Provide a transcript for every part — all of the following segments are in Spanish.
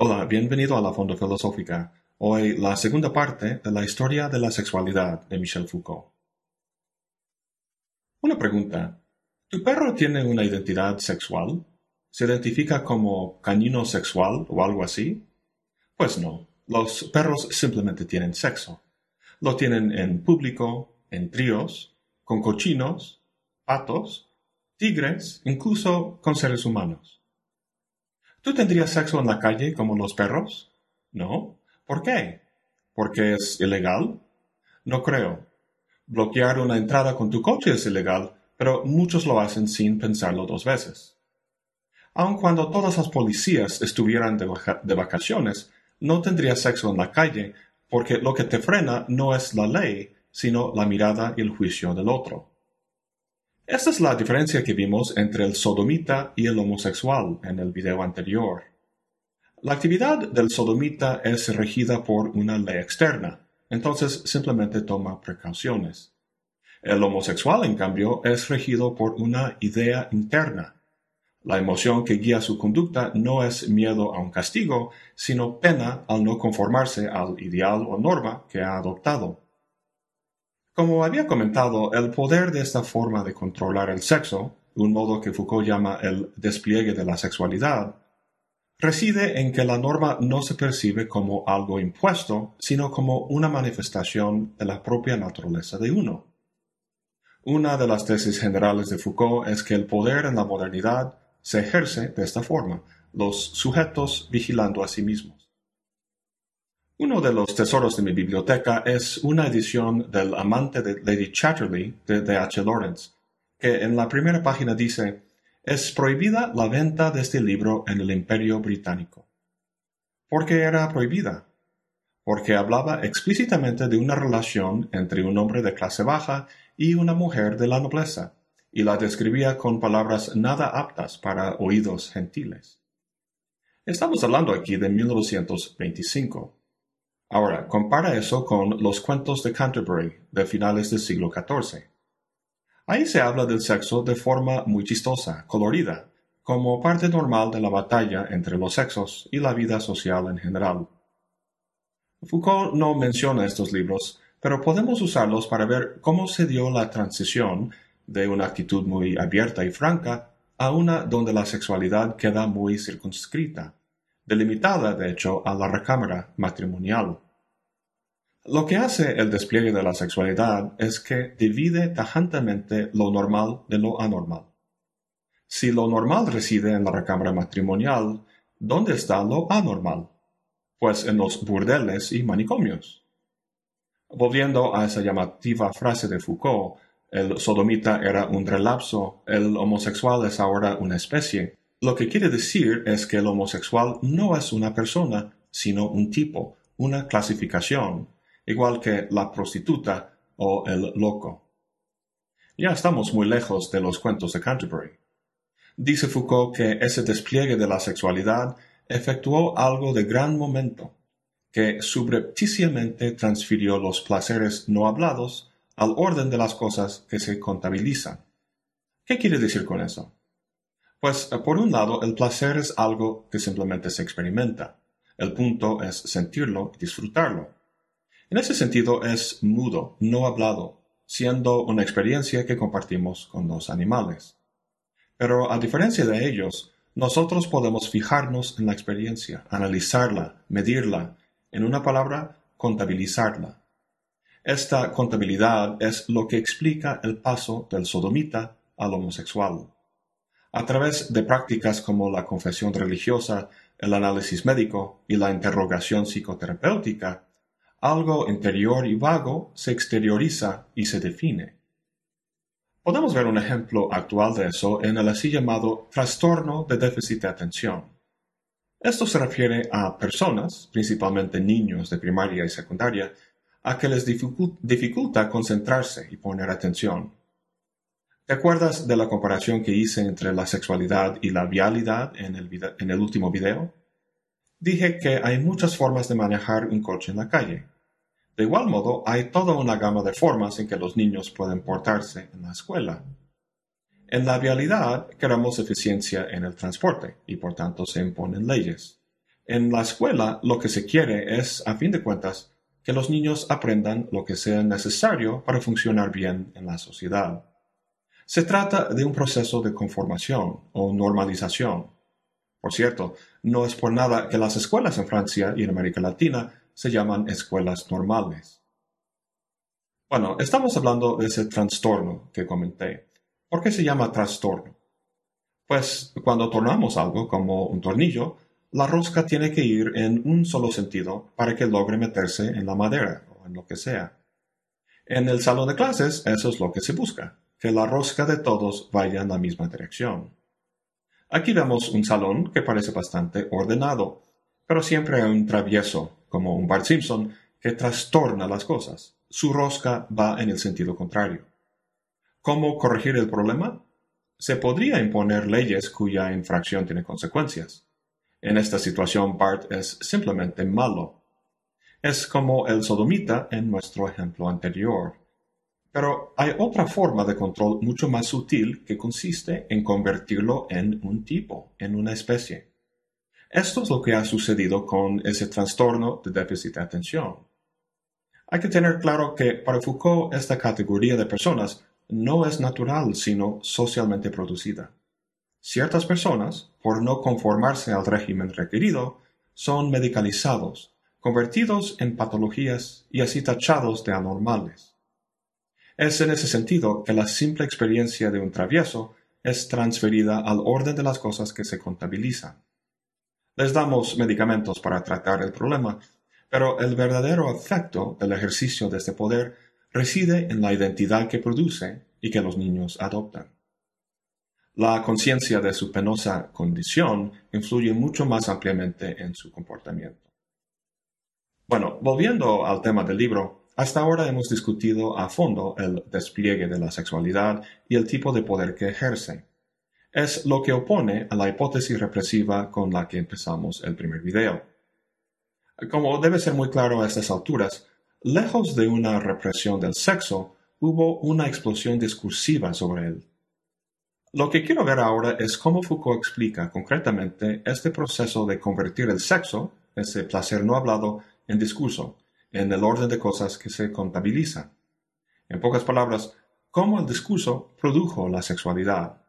Hola, bienvenido a la Fondo Filosófica. Hoy la segunda parte de la historia de la sexualidad de Michel Foucault. Una pregunta. ¿Tu perro tiene una identidad sexual? ¿Se identifica como canino sexual o algo así? Pues no, los perros simplemente tienen sexo. Lo tienen en público, en tríos, con cochinos, patos, tigres, incluso con seres humanos. ¿Tú tendrías sexo en la calle como los perros? No. ¿Por qué? ¿Porque es ilegal? No creo. Bloquear una entrada con tu coche es ilegal, pero muchos lo hacen sin pensarlo dos veces. Aun cuando todas las policías estuvieran de, de vacaciones, no tendrías sexo en la calle porque lo que te frena no es la ley, sino la mirada y el juicio del otro. Esta es la diferencia que vimos entre el sodomita y el homosexual en el video anterior. La actividad del sodomita es regida por una ley externa, entonces simplemente toma precauciones. El homosexual, en cambio, es regido por una idea interna. La emoción que guía su conducta no es miedo a un castigo, sino pena al no conformarse al ideal o norma que ha adoptado. Como había comentado, el poder de esta forma de controlar el sexo, un modo que Foucault llama el despliegue de la sexualidad, reside en que la norma no se percibe como algo impuesto, sino como una manifestación de la propia naturaleza de uno. Una de las tesis generales de Foucault es que el poder en la modernidad se ejerce de esta forma, los sujetos vigilando a sí mismos. Uno de los tesoros de mi biblioteca es una edición del amante de Lady Chatterley de. H. Lawrence, que en la primera página dice es prohibida la venta de este libro en el Imperio Británico. ¿Por qué era prohibida? Porque hablaba explícitamente de una relación entre un hombre de clase baja y una mujer de la nobleza, y la describía con palabras nada aptas para oídos gentiles. Estamos hablando aquí de 1925. Ahora, compara eso con los cuentos de Canterbury de finales del siglo XIV. Ahí se habla del sexo de forma muy chistosa, colorida, como parte normal de la batalla entre los sexos y la vida social en general. Foucault no menciona estos libros, pero podemos usarlos para ver cómo se dio la transición de una actitud muy abierta y franca a una donde la sexualidad queda muy circunscrita delimitada de hecho a la recámara matrimonial. Lo que hace el despliegue de la sexualidad es que divide tajantemente lo normal de lo anormal. Si lo normal reside en la recámara matrimonial, ¿dónde está lo anormal? Pues en los burdeles y manicomios. Volviendo a esa llamativa frase de Foucault, el sodomita era un relapso, el homosexual es ahora una especie, lo que quiere decir es que el homosexual no es una persona, sino un tipo, una clasificación, igual que la prostituta o el loco. Ya estamos muy lejos de los cuentos de Canterbury. Dice Foucault que ese despliegue de la sexualidad efectuó algo de gran momento, que subrepticiamente transfirió los placeres no hablados al orden de las cosas que se contabilizan. ¿Qué quiere decir con eso? Pues eh, por un lado, el placer es algo que simplemente se experimenta. El punto es sentirlo y disfrutarlo. En ese sentido es mudo, no hablado, siendo una experiencia que compartimos con los animales. Pero a diferencia de ellos, nosotros podemos fijarnos en la experiencia, analizarla, medirla, en una palabra, contabilizarla. Esta contabilidad es lo que explica el paso del sodomita al homosexual. A través de prácticas como la confesión religiosa, el análisis médico y la interrogación psicoterapéutica, algo interior y vago se exterioriza y se define. Podemos ver un ejemplo actual de eso en el así llamado trastorno de déficit de atención. Esto se refiere a personas, principalmente niños de primaria y secundaria, a que les dificulta concentrarse y poner atención. ¿Te acuerdas de la comparación que hice entre la sexualidad y la vialidad en el, último video? Dije que hay muchas formas de manejar un coche en la calle. De igual modo, hay toda una gama de formas en que los niños pueden portarse en la escuela. En la vialidad queremos eficiencia en el transporte y por tanto se imponen leyes. En la escuela lo que se quiere es, a fin de cuentas, que los niños aprendan lo que sea necesario para funcionar bien en la sociedad. Se trata de un proceso de conformación o normalización. Por cierto, no es por nada que las escuelas en Francia y en América Latina se llaman escuelas normales. Bueno, estamos hablando de ese trastorno que comenté. ¿Por qué se llama trastorno? Pues cuando tornamos algo como un tornillo, la rosca tiene que ir en un solo sentido para que logre meterse en la madera o en lo que sea. En el salón de clases eso es lo que se busca, que la rosca de todos vaya en la misma dirección. Aquí vemos un salón que parece bastante ordenado, pero siempre hay un travieso, como un Bart Simpson, que trastorna las cosas. Su rosca va en el sentido contrario. ¿Cómo corregir el problema? Se podría imponer leyes cuya infracción tiene consecuencias. En esta situación Bart es simplemente malo. Es como el sodomita en nuestro ejemplo anterior. Pero hay otra forma de control mucho más sutil que consiste en convertirlo en un tipo, en una especie. Esto es lo que ha sucedido con ese trastorno de déficit de atención. Hay que tener claro que para Foucault esta categoría de personas no es natural, sino socialmente producida. Ciertas personas, por no conformarse al régimen requerido, son medicalizados, convertidos en patologías y así tachados de anormales. Es en ese sentido que la simple experiencia de un travieso es transferida al orden de las cosas que se contabilizan. Les damos medicamentos para tratar el problema, pero el verdadero efecto del ejercicio de este poder reside en la identidad que produce y que los niños adoptan. La conciencia de su penosa condición influye mucho más ampliamente en su comportamiento. Bueno, volviendo al tema del libro, hasta ahora hemos discutido a fondo el despliegue de la sexualidad y el tipo de poder que ejerce. Es lo que opone a la hipótesis represiva con la que empezamos el primer video. Como debe ser muy claro a estas alturas, Lejos de una represión del sexo, hubo una explosión discursiva sobre él. Lo que quiero ver ahora es cómo Foucault explica concretamente este proceso de convertir el sexo, ese placer no hablado, en discurso, en el orden de cosas que se contabilizan. En pocas palabras, cómo el discurso produjo la sexualidad.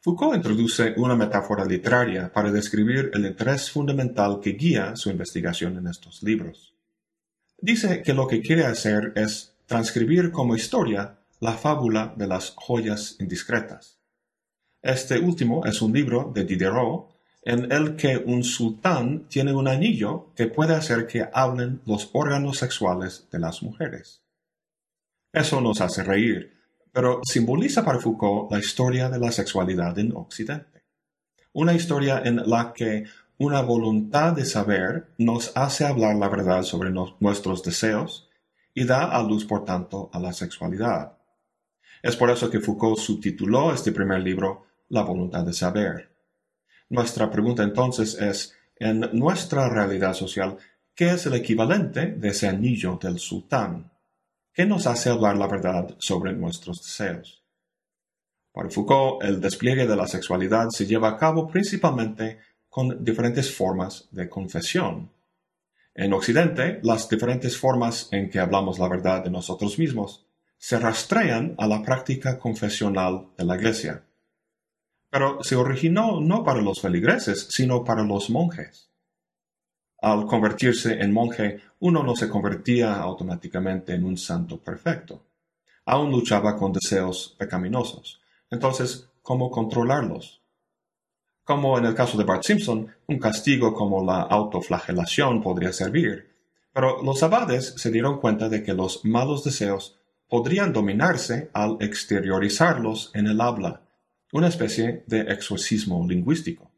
Foucault introduce una metáfora literaria para describir el interés fundamental que guía su investigación en estos libros. Dice que lo que quiere hacer es transcribir como historia la fábula de las joyas indiscretas. Este último es un libro de Diderot en el que un sultán tiene un anillo que puede hacer que hablen los órganos sexuales de las mujeres. Eso nos hace reír, pero simboliza para Foucault la historia de la sexualidad en Occidente. Una historia en la que una voluntad de saber nos hace hablar la verdad sobre nuestros deseos y da a luz, por tanto, a la sexualidad. Es por eso que Foucault subtituló este primer libro La voluntad de saber. Nuestra pregunta entonces es, en nuestra realidad social, ¿qué es el equivalente de ese anillo del sultán? ¿Qué nos hace hablar la verdad sobre nuestros deseos? Para Foucault, el despliegue de la sexualidad se lleva a cabo principalmente con diferentes formas de confesión. En Occidente, las diferentes formas en que hablamos la verdad de nosotros mismos se rastrean a la práctica confesional de la Iglesia. Pero se originó no para los feligreses, sino para los monjes. Al convertirse en monje, uno no se convertía automáticamente en un santo perfecto. Aún luchaba con deseos pecaminosos. Entonces, ¿cómo controlarlos? Como en el caso de Bart Simpson, un castigo como la autoflagelación podría servir, pero los abades se dieron cuenta de que los malos deseos podrían dominarse al exteriorizarlos en el habla, una especie de exorcismo lingüístico.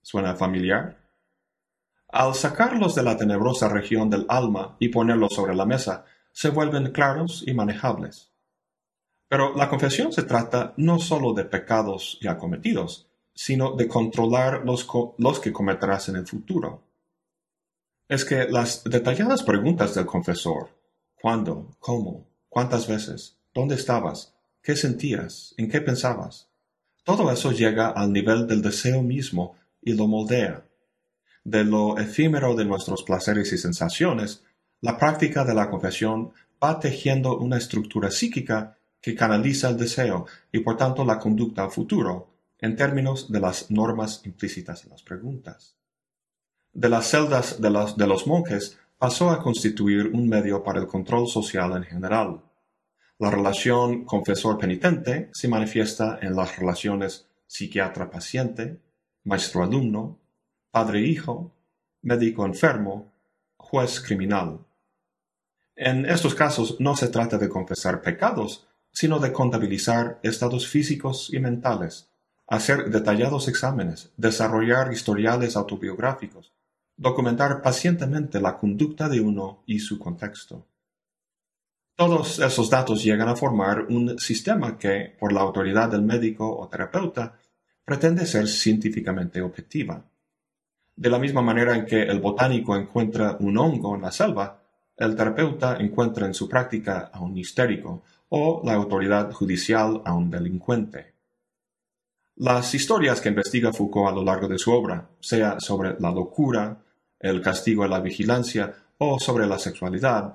¿Suena familiar? Al sacarlos de la tenebrosa región del alma y ponerlos sobre la mesa, se vuelven claros y manejables. Pero la confesión se trata no sólo de pecados ya cometidos, sino de controlar los, los que cometerás en el futuro. Es que las detalladas preguntas del confesor, ¿cuándo? ¿Cómo? ¿Cuántas veces? ¿Dónde estabas? ¿Qué sentías? ¿En qué pensabas? Todo eso llega al nivel del deseo mismo y lo moldea. de lo efímero de nuestros placeres y sensaciones, la práctica de la confesión va tejiendo una estructura psíquica que canaliza el deseo y por tanto la conducta al futuro, en términos de las normas implícitas en las preguntas. De las celdas de los, de los monjes pasó a constituir un medio para el control social en general. La relación confesor-penitente se manifiesta en las relaciones psiquiatra-paciente, maestro-alumno, padre-hijo, médico-enfermo, juez-criminal. En estos casos no se trata de confesar pecados, sino de contabilizar estados físicos y mentales, hacer detallados exámenes, desarrollar historiales autobiográficos, documentar pacientemente la conducta de uno y su contexto. Todos esos datos llegan a formar un sistema que, por la autoridad del médico o terapeuta, pretende ser científicamente objetiva. De la misma manera en que el botánico encuentra un hongo en la selva, el terapeuta encuentra en su práctica a un histérico o la autoridad judicial a un delincuente. Las historias que investiga Foucault a lo largo de su obra, sea sobre la locura, el castigo y la vigilancia o sobre la sexualidad,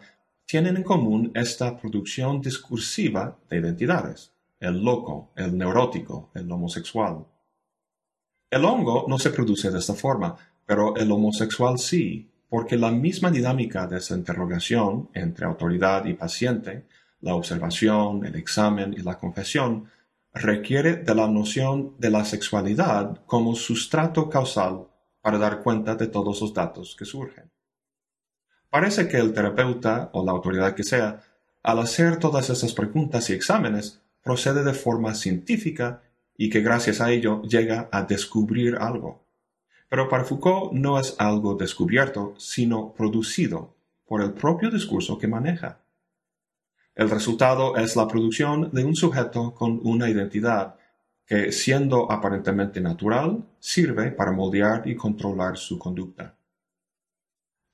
tienen en común esta producción discursiva de identidades, el loco, el neurótico, el homosexual. El hongo no se produce de esta forma, pero el homosexual sí, porque la misma dinámica de esa interrogación entre autoridad y paciente, la observación, el examen y la confesión, requiere de la noción de la sexualidad como sustrato causal para dar cuenta de todos los datos que surgen. Parece que el terapeuta o la autoridad que sea, al hacer todas esas preguntas y exámenes, procede de forma científica y que gracias a ello llega a descubrir algo. Pero para Foucault no es algo descubierto, sino producido por el propio discurso que maneja. El resultado es la producción de un sujeto con una identidad que, siendo aparentemente natural, sirve para moldear y controlar su conducta.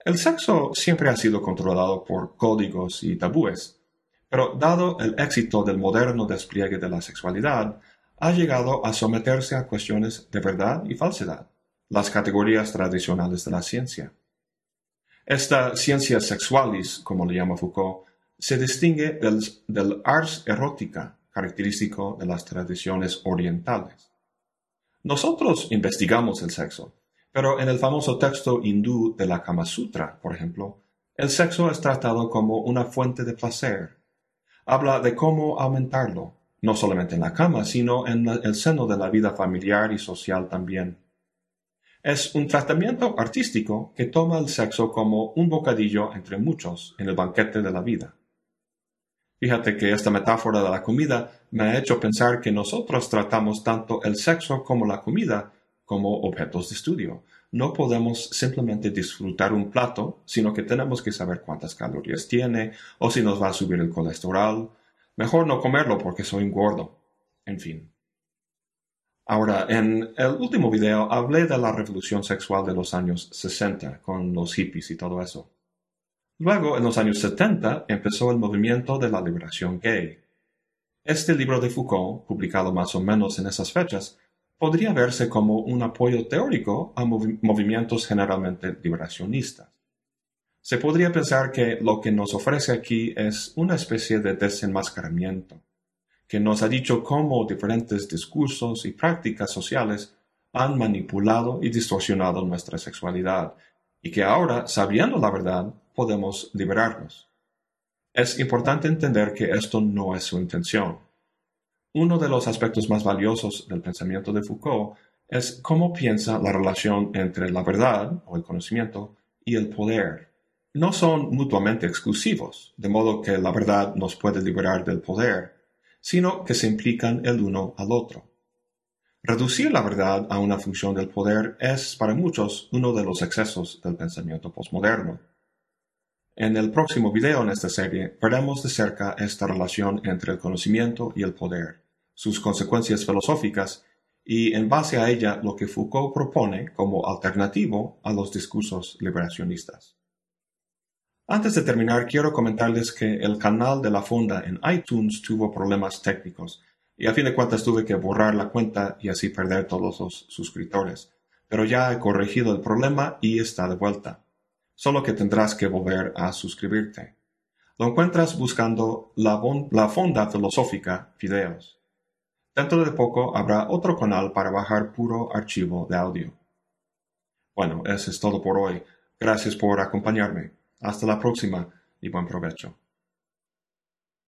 El sexo siempre ha sido controlado por códigos y tabúes, pero dado el éxito del moderno despliegue de la sexualidad, ha llegado a someterse a cuestiones de verdad y falsedad las categorías tradicionales de la ciencia. Esta ciencia sexualis, como le llama Foucault, se distingue del, ars erótica, característico de las tradiciones orientales. Nosotros investigamos el sexo, pero en el famoso texto hindú de la Kama Sutra, por ejemplo, el sexo es tratado como una fuente de placer. Habla de cómo aumentarlo, no solamente en la cama, sino en el seno de la vida familiar y social también es un tratamiento artístico que toma el sexo como un bocadillo entre muchos en el banquete de la vida. Fíjate que esta metáfora de la comida me ha hecho pensar que nosotros tratamos tanto el sexo como la comida como objetos de estudio. No podemos simplemente disfrutar un plato, sino que tenemos que saber cuántas calorías tiene o si nos va a subir el colesterol. Mejor no comerlo porque soy gordo. En fin. Ahora, en el último video hablé de la revolución sexual de los años 60 con los hippies y todo eso. Luego, en los años 70, empezó el movimiento de la liberación gay. Este libro de Foucault, publicado más o menos en esas fechas, podría verse como un apoyo teórico a movimientos generalmente liberacionistas. Se podría pensar que lo que nos ofrece aquí es una especie de desenmascaramiento que nos ha dicho cómo diferentes discursos y prácticas sociales han manipulado y distorsionado nuestra sexualidad, y que ahora, sabiendo la verdad, podemos liberarnos. Es importante entender que esto no es su intención. Uno de los aspectos más valiosos del pensamiento de Foucault es cómo piensa la relación entre la verdad o el conocimiento y el poder. No son mutuamente exclusivos, de modo que la verdad nos puede liberar del poder, sino que se implican el uno al otro. Reducir la verdad a una función del poder es para muchos uno de los excesos del pensamiento postmoderno. En el próximo video en esta serie veremos de cerca esta relación entre el conocimiento y el poder, sus consecuencias filosóficas y en base a ella lo que Foucault propone como alternativo a los discursos liberacionistas. Antes de terminar, quiero comentarles que el canal de la fonda en iTunes tuvo problemas técnicos y a fin de cuentas tuve que borrar la cuenta y así perder todos los suscriptores. pero ya he corregido el problema y está de vuelta. Solo que tendrás que volver a suscribirte. Lo encuentras buscando la, Fonda Filosófica Videos. Dentro de poco habrá otro canal para bajar puro archivo de audio. Bueno, eso es todo por hoy. Gracias por acompañarme. Hasta la próxima y buen provecho.